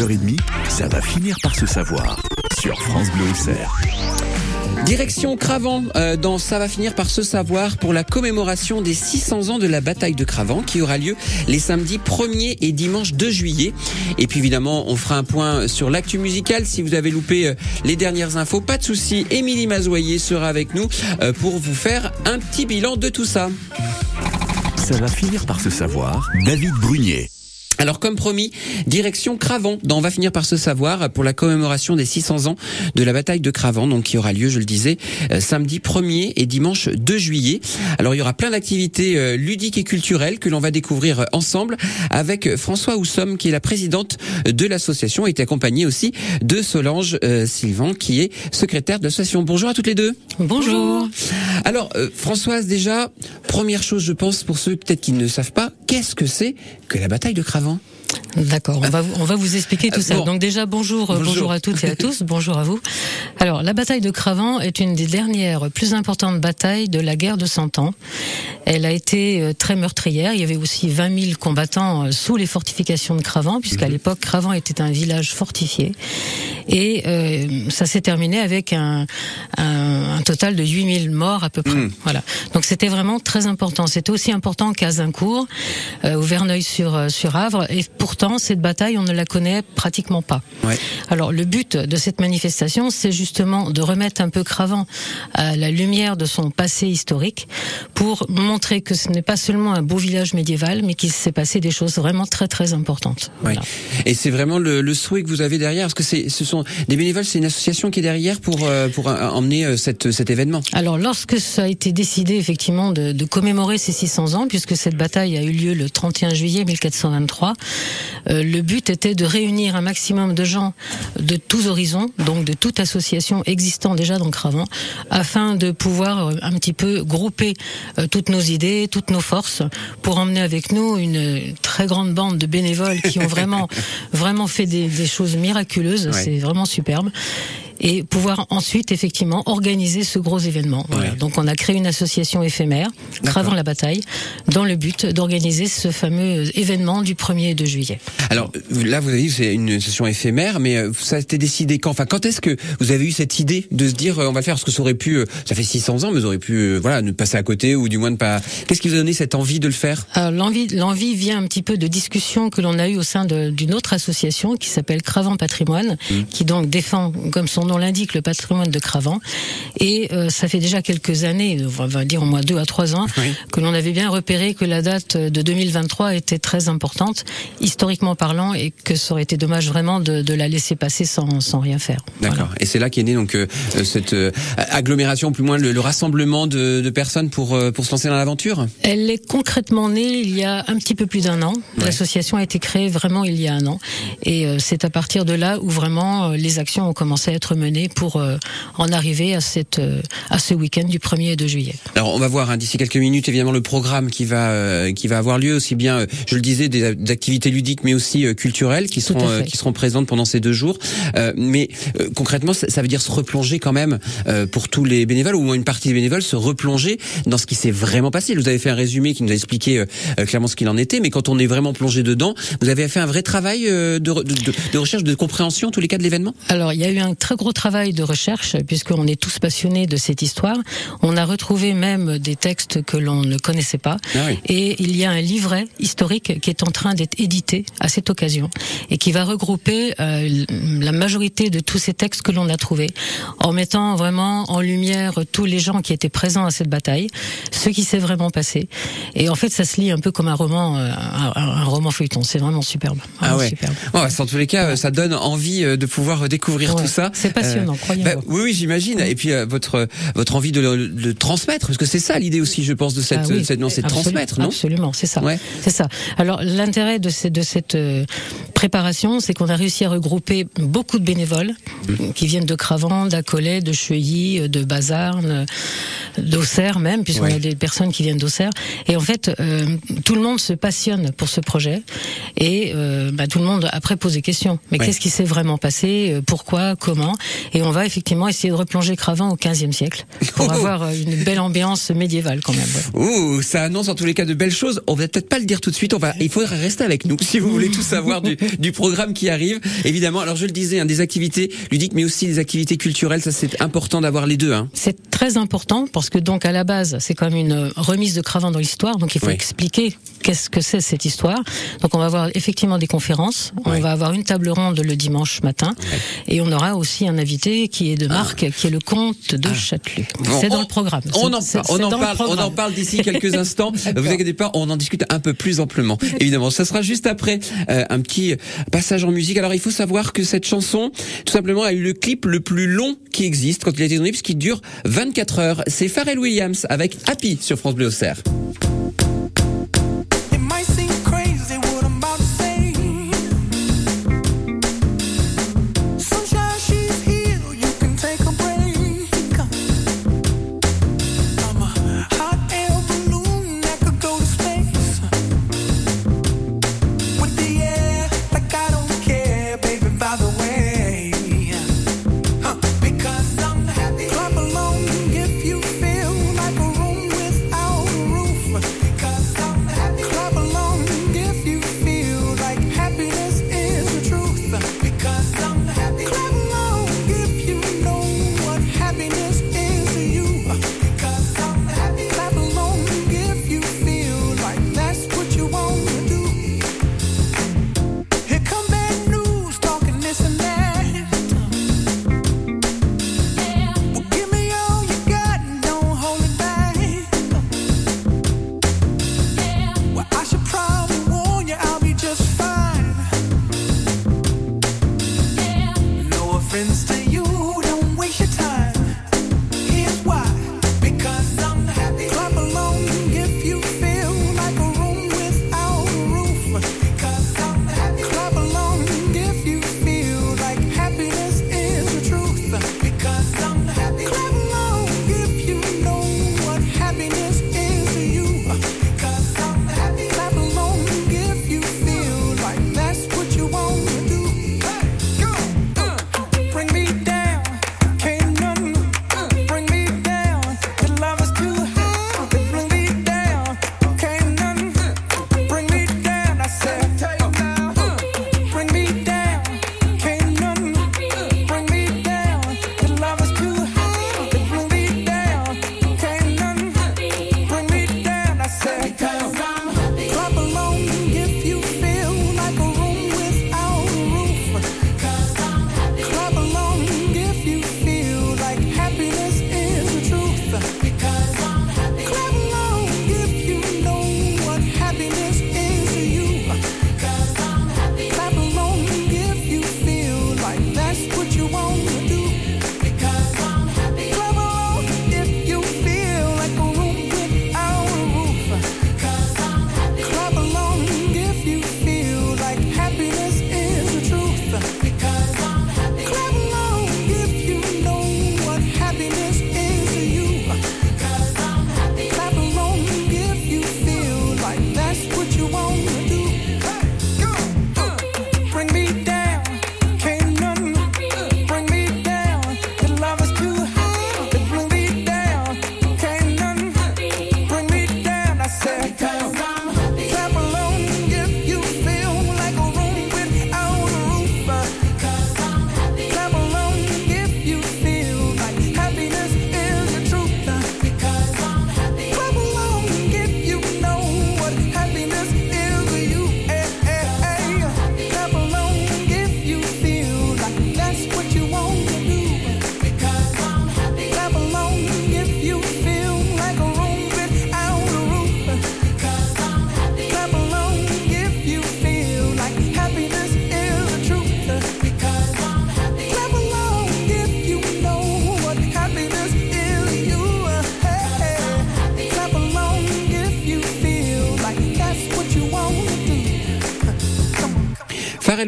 9h30, ça va finir par se savoir sur France Bleu Auxerre. Direction Cravant, euh, dans Ça va finir par se savoir pour la commémoration des 600 ans de la bataille de Cravant qui aura lieu les samedis 1er et dimanche 2 juillet. Et puis évidemment, on fera un point sur l'actu musical. Si vous avez loupé euh, les dernières infos, pas de souci. Émilie Mazoyer sera avec nous euh, pour vous faire un petit bilan de tout ça. Ça va finir par se savoir. David Brunier. Alors comme promis, direction Cravant, dont on va finir par se savoir pour la commémoration des 600 ans de la bataille de Cravant, donc qui aura lieu, je le disais, euh, samedi 1er et dimanche 2 juillet. Alors il y aura plein d'activités euh, ludiques et culturelles que l'on va découvrir ensemble avec François Houssom, qui est la présidente de l'association, et est accompagnée aussi de Solange euh, Sylvain, qui est secrétaire de l'association. Bonjour à toutes les deux. Bonjour. Alors Françoise, déjà, première chose, je pense, pour ceux peut-être qui ne savent pas, qu'est-ce que c'est que la bataille de Cravant? D'accord, on va on va vous expliquer tout ça. Bon. Donc déjà bonjour, bonjour bonjour à toutes et à tous, bonjour à vous. Alors la bataille de Cravant est une des dernières plus importantes batailles de la guerre de Cent Ans. Elle a été euh, très meurtrière. Il y avait aussi 20 000 combattants euh, sous les fortifications de Cravant, puisqu'à Mhm. l'époque Cravant était un village fortifié. Et euh, ça s'est terminé avec un, un, un total de 8000 morts à peu près. Mhm. Voilà. Donc c'était vraiment très important. C'était aussi important qu'Azincourt, euh, ou Verneuil-sur-Avre. Et pourtant, cette bataille, on ne la connaît pratiquement pas. Ouais. Alors le but de cette manifestation, c'est justement de remettre un peu Cravant à la lumière de son passé historique pour montrer que ce n'est pas seulement un beau village médiéval, mais qu'il s'est passé des choses vraiment très très importantes. Voilà. Et c'est vraiment le, le souhait que vous avez derrière, parce que ce sont des bénévoles, c'est une association qui est derrière pour euh, pour euh, emmener euh, cette, cet événement. Alors, lorsque ça a été décidé effectivement de, de commémorer ces 600 ans, puisque cette bataille a eu lieu le 31 juillet 1423, euh, le but était de réunir un maximum de gens de tous horizons, donc de toute association existant déjà dans Cravant, afin de pouvoir euh, un petit peu grouper euh, toutes nos idées, toutes nos forces, pour emmener avec nous une très grande bande de bénévoles qui ont vraiment, vraiment fait des, des choses miraculeuses. Ouais. C'est vraiment superbe et pouvoir ensuite effectivement organiser ce gros événement. Voilà. Ouais. Donc on a créé une association éphémère, Cravant la bataille, dans le but d'organiser ce fameux événement du 1er et 2 juillet. Alors là, vous avez dit que c'est une session éphémère, mais euh, ça a été décidé quand? Enfin, quand est-ce que vous avez eu cette idée de se dire euh, on va le faire? Parce que ça aurait pu, euh, ça fait 600 ans, mais vous auriez pu, voilà, ne passer à côté ou du moins ne pas. Qu'est-ce qui vous a donné cette envie de le faire? L'envie, l'envie vient un petit peu de discussions que l'on a eues au sein d'une autre association qui s'appelle Cravant Patrimoine, qui donc défend, comme son nom l'indique, le patrimoine de Cravant. Et euh, ça fait déjà quelques années, on va dire au moins deux à trois ans, Oui. que l'on avait bien repéré que la date de 2023 était très importante, historiquement parlant, et que ça aurait été dommage vraiment de, de la laisser passer sans, sans rien faire. D'accord. Voilà. Et c'est là qu'est né donc euh, euh, cette euh, agglomération, plus ou moins le, le rassemblement de, de personnes pour pour se lancer dans l'aventure? Elle est concrètement née il y a un petit peu plus d'un an. Ouais. L'association a été créée vraiment il y a un an. Et c'est à partir de là où vraiment les actions ont commencé à être menées pour euh, en arriver à, cette, euh, à ce week-end du 1er et 2 juillet. Alors on va voir hein, d'ici quelques minutes évidemment le programme qui va euh, qui va avoir lieu aussi bien je le disais des, des activités ludiques mais aussi culturelles qui Tout seront qui seront présentes pendant ces deux jours. Mais concrètement ça, ça veut dire se replonger quand même pour tous les bénévoles ou au moins une partie des bénévoles se replonger dans ce qui s'est vraiment passé. Vous avez fait un résumé qui nous a expliqué clairement ce qu'il en était, mais quand on est vraiment plongé dedans, vous avez fait un vrai travail de, re- de, de- de recherche de compréhension en tous les cas de l'événement? Alors, il y a eu un très gros travail de recherche, puisqu'on est tous passionnés de cette histoire. On a retrouvé même des textes que l'on ne connaissait pas. Ah oui. Et il y a un livret historique qui est en train d'être édité à cette occasion et qui va regrouper euh, la majorité de tous ces textes que l'on a trouvés, en mettant vraiment en lumière tous les gens qui étaient présents à cette bataille, ce qui s'est vraiment passé. Et en fait, ça se lit un peu comme un roman, euh, un, un roman feuilleton. C'est vraiment superbe. Vraiment Ah ouais. superbe. En tous les cas, euh, ça donne envie de pouvoir découvrir Ouais. tout ça. C'est passionnant, croyez-moi. bah, oui, oui, j'imagine. Et puis euh, votre votre envie de le, de transmettre, parce que c'est ça l'idée aussi, je pense, de cette, Ah oui, cette non, c'est de transmettre, non? Absolument, c'est ça. Ouais. C'est ça. Alors l'intérêt de, ces- de cette euh, préparation, c'est qu'on a réussi à regrouper beaucoup de bénévoles Mmh. qui viennent de Cravant, d'Acollet, de Cheuilly, de Bazarne, d'Auxerre même, puisqu'on Ouais. a des personnes qui viennent d'Auxerre. Et en fait, euh, tout le monde se passionne pour ce projet et euh, bah, tout le monde après pose des questions. Mais Ouais. qu'est-ce qui s'est vraiment passé? Euh, Pourquoi? Comment? Et on va effectivement essayer de replonger Cravant au 15e siècle pour avoir euh, une belle ambiance médiévale quand même. Ouais. Ouh, ça annonce en tous les cas de belles choses. On va peut-être pas le dire tout de suite. On il faudra rester avec nous si vous voulez tout savoir du, programme qui arrive. Évidemment, alors je le disais, hein, des activités ludiques, mais aussi des activités culturelles. Ça, c'est important d'avoir les deux. Hein. C'est très important parce que donc à la base, c'est quand même une euh, remise de Cravant dans l'histoire. Donc il faut expliquer qu'est-ce que c'est cette histoire. Donc on va avoir effectivement des conférences. On va avoir une table ronde le dimanche matin et on aura aussi un invité qui est de ah. marque, qui est le comte de ah. C'est dans le programme. On en, parle, d'ici quelques instants. Vous inquiétez pas, on en discute un peu plus amplement. Évidemment, ça sera juste après euh, un petit passage en musique. Alors, il faut savoir que cette chanson, tout simplement, a eu le clip le plus long qui existe quand il a été donné, puisqu'il dure 24 heures. C'est Pharrell Williams avec Happy sur France Bleu Auxerre.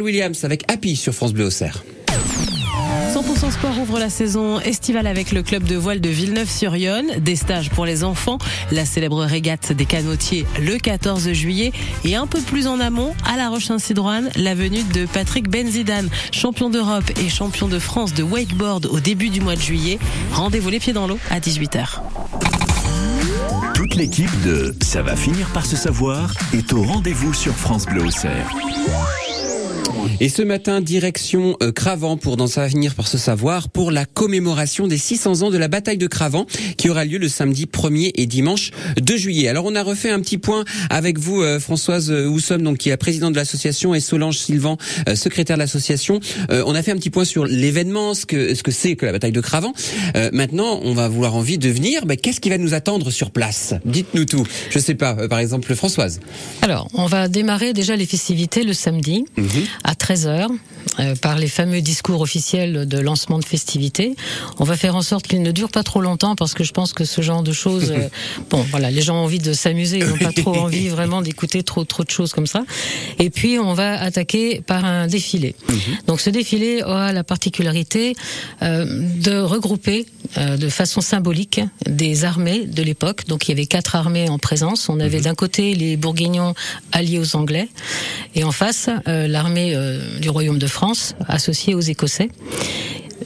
Williams avec Happy sur France Bleu Auxerre. 100% Sport ouvre la saison estivale avec le club de voile de Villeneuve-sur-Yonne, des stages pour les enfants, la célèbre régate des canotiers le 14 juillet et un peu plus en amont, à La Roche-Saint-Sidroane, la venue de Patrick Benzidane, champion d'Europe et champion de France de wakeboard au début du mois de juillet. Rendez-vous les pieds dans l'eau à 18h. Toute l'équipe de Ça va finir par se savoir est au rendez-vous sur France Bleu Auxerre. Et ce matin, direction euh, Cravant pour dans finir par se savoir pour la commémoration des 600 ans de la bataille de Cravant qui aura lieu le samedi 1er et dimanche 2 juillet. Alors on a refait un petit point avec vous euh, Françoise euh, Houssom donc qui est la présidente de l'association et Solange Sylvan euh, secrétaire de l'association. Euh, on a fait un petit point sur l'événement, ce que ce que c'est que la bataille de Cravant. Euh, maintenant, on va vouloir envie de venir, ben, qu'est-ce qui va nous attendre sur place? Dites-nous tout. Je sais pas, euh, par exemple Françoise. Alors, on va démarrer déjà les festivités le samedi Mhm. à 13h euh, par les fameux discours officiels de lancement de festivités. On va faire en sorte qu'ils ne durent pas trop longtemps parce que je pense que ce genre de choses, euh, bon, voilà, les gens ont envie de s'amuser, ils n'ont pas trop envie vraiment d'écouter trop trop de choses comme ça. Et puis on va attaquer par un défilé. Donc ce défilé aura la particularité euh, de regrouper de façon symbolique des armées de l'époque. Donc il y avait quatre armées en présence. On avait d'un côté les Bourguignons alliés aux Anglais et en face l'armée du Royaume de France associée aux Écossais.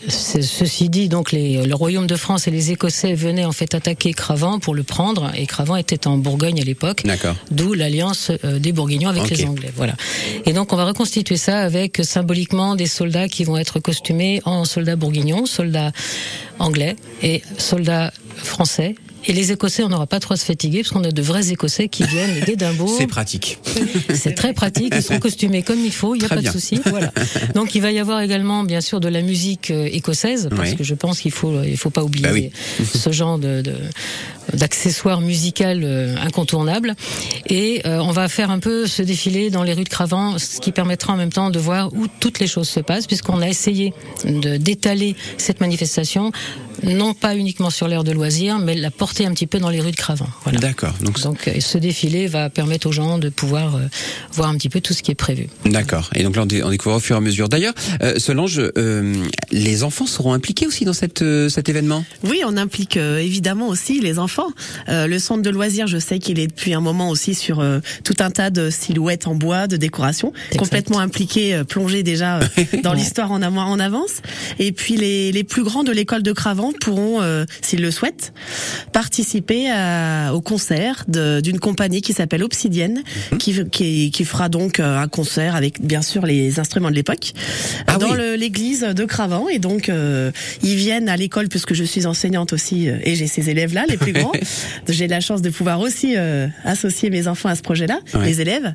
Ceci dit, donc les, le Royaume de France et les Écossais venaient en fait attaquer Cravant pour le prendre, et Cravant était en Bourgogne à l'époque, d'où l'alliance euh, des Bourguignons avec les Anglais. Voilà. Et donc on va reconstituer ça avec euh, symboliquement des soldats qui vont être costumés en soldats bourguignons, soldats anglais et soldats français. Et les Écossais, on n'aura pas trop à se fatiguer parce qu'on a de vrais Écossais qui viennent d'Édimbourg. C'est pratique. C'est très pratique. Ils seront costumés comme il faut. Il n'y a Très pas bien. de souci. Voilà. Donc il va y avoir également, bien sûr, de la musique euh, écossaise parce Oui. que je pense qu'il faut, il faut pas oublier Bah oui. ce genre de, de d'accessoires musical euh, incontournables. Et euh, on va faire un peu ce défilé dans les rues de Cravant, ce qui permettra en même temps de voir où toutes les choses se passent, puisqu'on a essayé de d'étaler cette manifestation, non pas uniquement sur l'aire de loisirs, mais la porter un petit peu dans les rues de Cravant. Voilà. D'accord. Donc Donc euh, ce défilé va permettre aux gens de pouvoir euh, voir un petit peu tout ce qui est prévu. D'accord. Et donc là, on, dé- on découvre au fur et à mesure. D'ailleurs, euh, Solange, euh, les enfants seront impliqués aussi dans cette, euh, cet événement? Oui, on implique euh, évidemment aussi les enfants. Euh, le centre de loisirs, je sais qu'il est depuis un moment aussi sur euh, tout un tas de silhouettes en bois, de décoration, Exact. complètement impliqué, euh, plongé déjà euh, dans l'histoire en, amont- en avance. Et puis les, les plus grands de l'école de Cravant pourront, euh, s'ils le souhaitent, participer à- au concert d'une compagnie qui s'appelle Obsidienne, Mhm. qui, qui, qui fera donc euh, un concert avec bien sûr les instruments de l'époque Ah dans oui. l'église de Cravant. Et donc euh, ils viennent à l'école puisque je suis enseignante aussi et j'ai ces élèves là, les plus grands. j'ai la chance de pouvoir aussi euh, associer mes enfants à ce projet-là, Ouais. les élèves.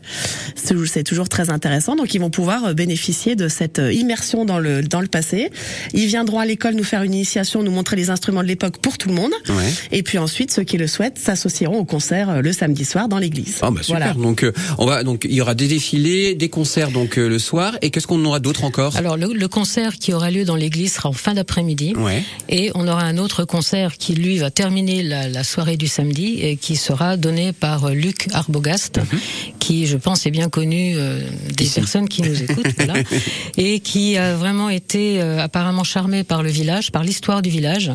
C'est toujours très intéressant. Donc ils vont pouvoir euh, bénéficier de cette euh, immersion dans le dans le passé. Ils viendront à l'école nous faire une initiation, nous montrer les instruments de l'époque pour tout le monde. Ouais. Et puis ensuite, ceux qui le souhaitent s'associeront au concert le samedi soir dans l'église. Ah bah super. Voilà. Donc euh, on va donc il y aura des défilés, des concerts donc euh, le soir et qu'est-ce qu'on aura d'autre encore? Alors le, le concert qui aura lieu dans l'église sera en fin d'après-midi. Ouais. Et on aura un autre concert qui, lui, va terminer la, la soirée du samedi et qui sera donné par euh, Luc Arbogast, qui, je pense, est bien connu euh, des Ici. personnes qui nous écoutent, voilà, et qui a vraiment été euh, apparemment charmé par le village, par l'histoire du village,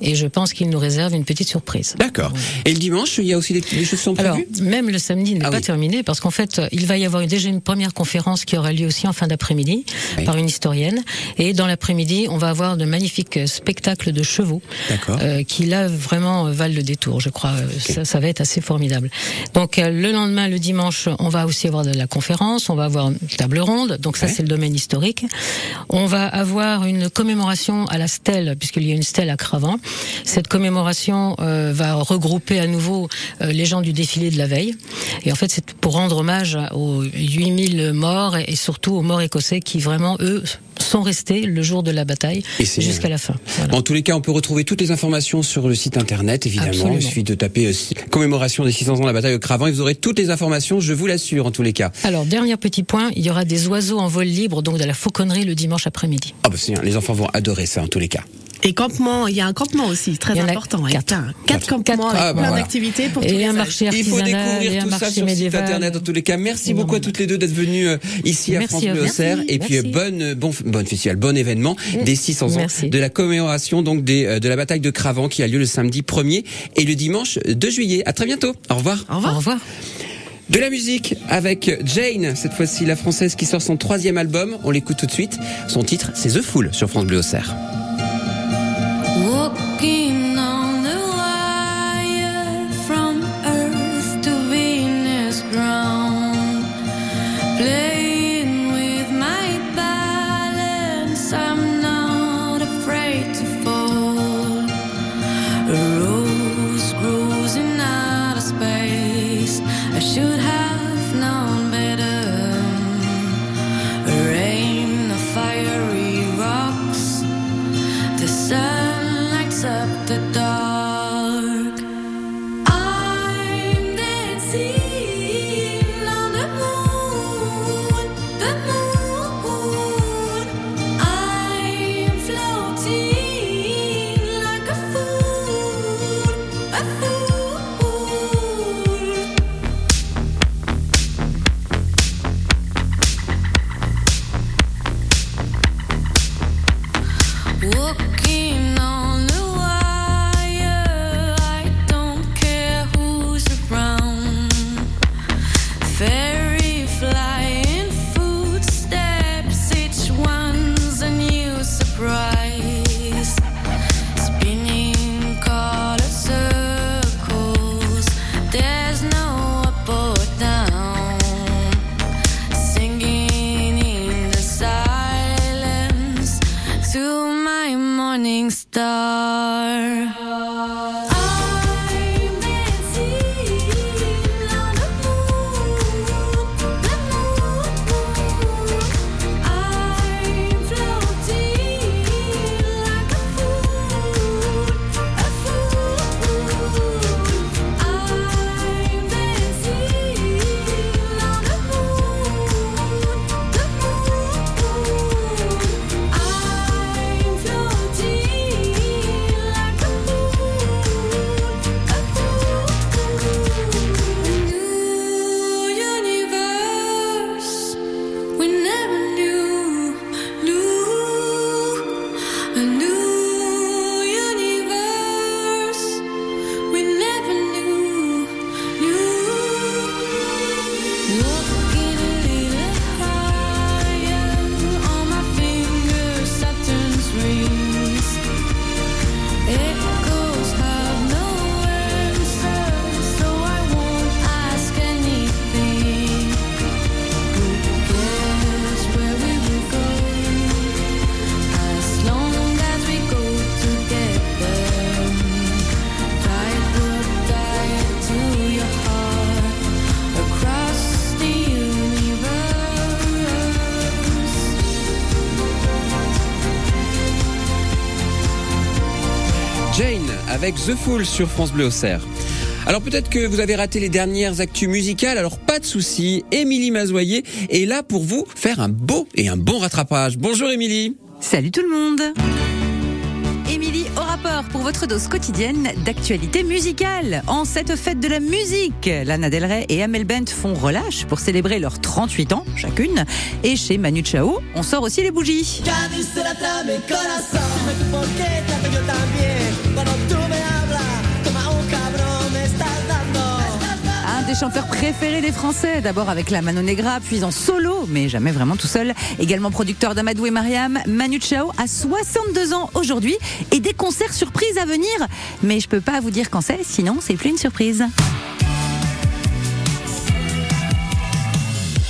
et je pense qu'il nous réserve une petite surprise. D'accord. Et le dimanche, il y a aussi des, des choses qui sont Alors, prévues? même le samedi n'est Ah pas oui. terminé parce qu'en fait, il va y avoir déjà une première conférence qui aura lieu aussi en fin d'après-midi Oui. par une historienne. Et dans l'après-midi, on va avoir de magnifiques spectacles de chevaux euh, qui là vraiment euh, valent le détour. Je crois, Euh, ça, ça va être assez formidable. Donc euh, le lendemain, le dimanche, on va aussi avoir de la conférence, on va avoir une table ronde. Donc ça, Ouais. c'est le domaine historique. On va avoir une commémoration à la stèle, puisqu'il y a une stèle à Cravant. Cette commémoration euh, va regrouper à nouveau euh, les gens du défilé de la veille. Et en fait, c'est pour rendre hommage aux 8000 morts et surtout aux morts écossais qui vraiment, eux, sont restés le jour de la bataille jusqu'à la fin. Voilà. En tous les cas, on peut retrouver toutes les informations sur le site internet, évidemment. Absolument. Il suffit de taper euh, commémoration des 600 ans de la bataille de Cravant et vous aurez toutes les informations, je vous l'assure, en tous les cas. Alors, dernier petit point, il y aura des oiseaux en vol libre, donc de la fauconnerie le dimanche après-midi. Ah bah c'est bien, les enfants vont adorer ça, en tous les cas. Et campement, il y a un campement aussi, très Il y en a important. quatre. plein- Quatre campements Ah, avec bah plein voilà. d'activités pour tous Et les un âges. marché Il faut et découvrir tout ça sur le site internet en tous les cas. Merci beaucoup à toutes les deux d'être venues euh, ici à Merci France Bleu vous. Auxerre. Merci. Et puis euh, Merci. bonne, euh, bon, bonne festival, bon événement des 600 ans Merci. de la commémoration donc des, euh, de la bataille de Cravant qui a lieu le samedi 1er et le dimanche 2 juillet. À très bientôt. Au revoir. Au revoir. Au revoir. De la musique avec Jane, cette fois-ci la française qui sort son troisième album. On l'écoute tout de suite. Son titre, c'est The Fool sur France Bleu Auxerre. the avec The Fool sur France Bleu Auxerre. Alors peut-être que vous avez raté les dernières actus musicales, alors pas de souci. Émilie Mazoyer est là pour vous faire un beau et un bon rattrapage. Bonjour Émilie. Salut tout le monde Émilie pour votre dose quotidienne d'actualité musicale. En cette fête de la musique, Lana Del Rey et Amel Bent font relâche pour célébrer leurs 38 ans chacune. Et chez Manu Chao, on sort aussi les bougies. Des chanteurs préférés des Français, d'abord avec la Mano Negra, puis en solo, mais jamais vraiment tout seul. Également producteur d'Amadou et Mariam, Manu Chao a 62 ans aujourd'hui et des concerts surprises à venir. Mais je peux pas vous dire quand c'est, sinon c'est plus une surprise.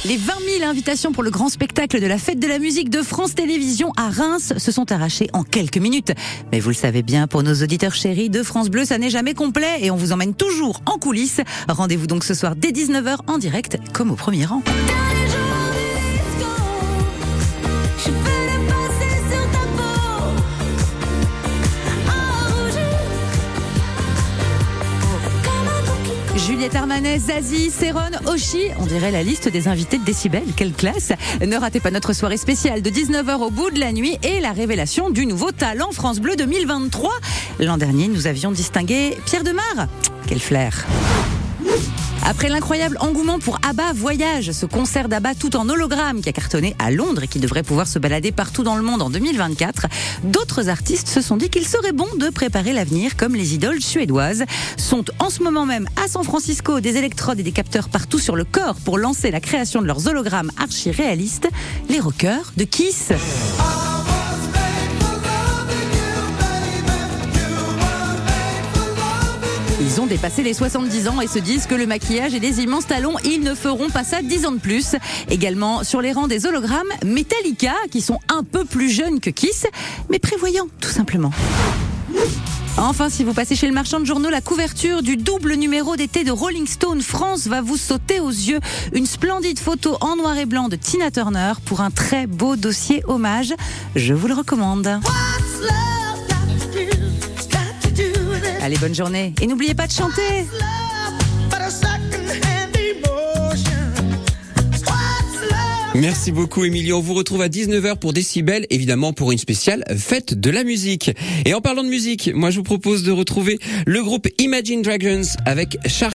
Les 20 000 invitations pour le grand spectacle de la fête de la musique de France Télévisions à Reims se sont arrachées en quelques minutes. Mais vous le savez bien, pour nos auditeurs chéris de France Bleu, ça n'est jamais complet et on vous emmène toujours en coulisses. Rendez-vous donc ce soir dès 19h en direct, comme au premier rang. Juliette Armanet, Zazie, Céron, Oshi. On dirait la liste des invités de Décibel. Quelle classe Ne ratez pas notre soirée spéciale de 19h au bout de la nuit et la révélation du nouveau talent France Bleu 2023. L'an dernier, nous avions distingué Pierre Demar. Quel flair après l'incroyable engouement pour ABBA Voyage, ce concert d'ABBA tout en hologramme qui a cartonné à Londres et qui devrait pouvoir se balader partout dans le monde en 2024, d'autres artistes se sont dit qu'il serait bon de préparer l'avenir comme les idoles suédoises sont en ce moment même à San Francisco des électrodes et des capteurs partout sur le corps pour lancer la création de leurs hologrammes archi-réalistes, les rockers de Kiss. Ils ont dépassé les 70 ans et se disent que le maquillage et les immenses talons, ils ne feront pas ça 10 ans de plus. Également sur les rangs des hologrammes, Metallica, qui sont un peu plus jeunes que Kiss, mais prévoyants tout simplement. Enfin, si vous passez chez le marchand de journaux, la couverture du double numéro d'été de Rolling Stone France va vous sauter aux yeux. Une splendide photo en noir et blanc de Tina Turner pour un très beau dossier hommage. Je vous le recommande. Allez, bonne journée. Et n'oubliez pas de chanter. Merci beaucoup Emilio. On vous retrouve à 19h pour Décibel, évidemment pour une spéciale fête de la musique. Et en parlant de musique, moi je vous propose de retrouver le groupe Imagine Dragons avec Shark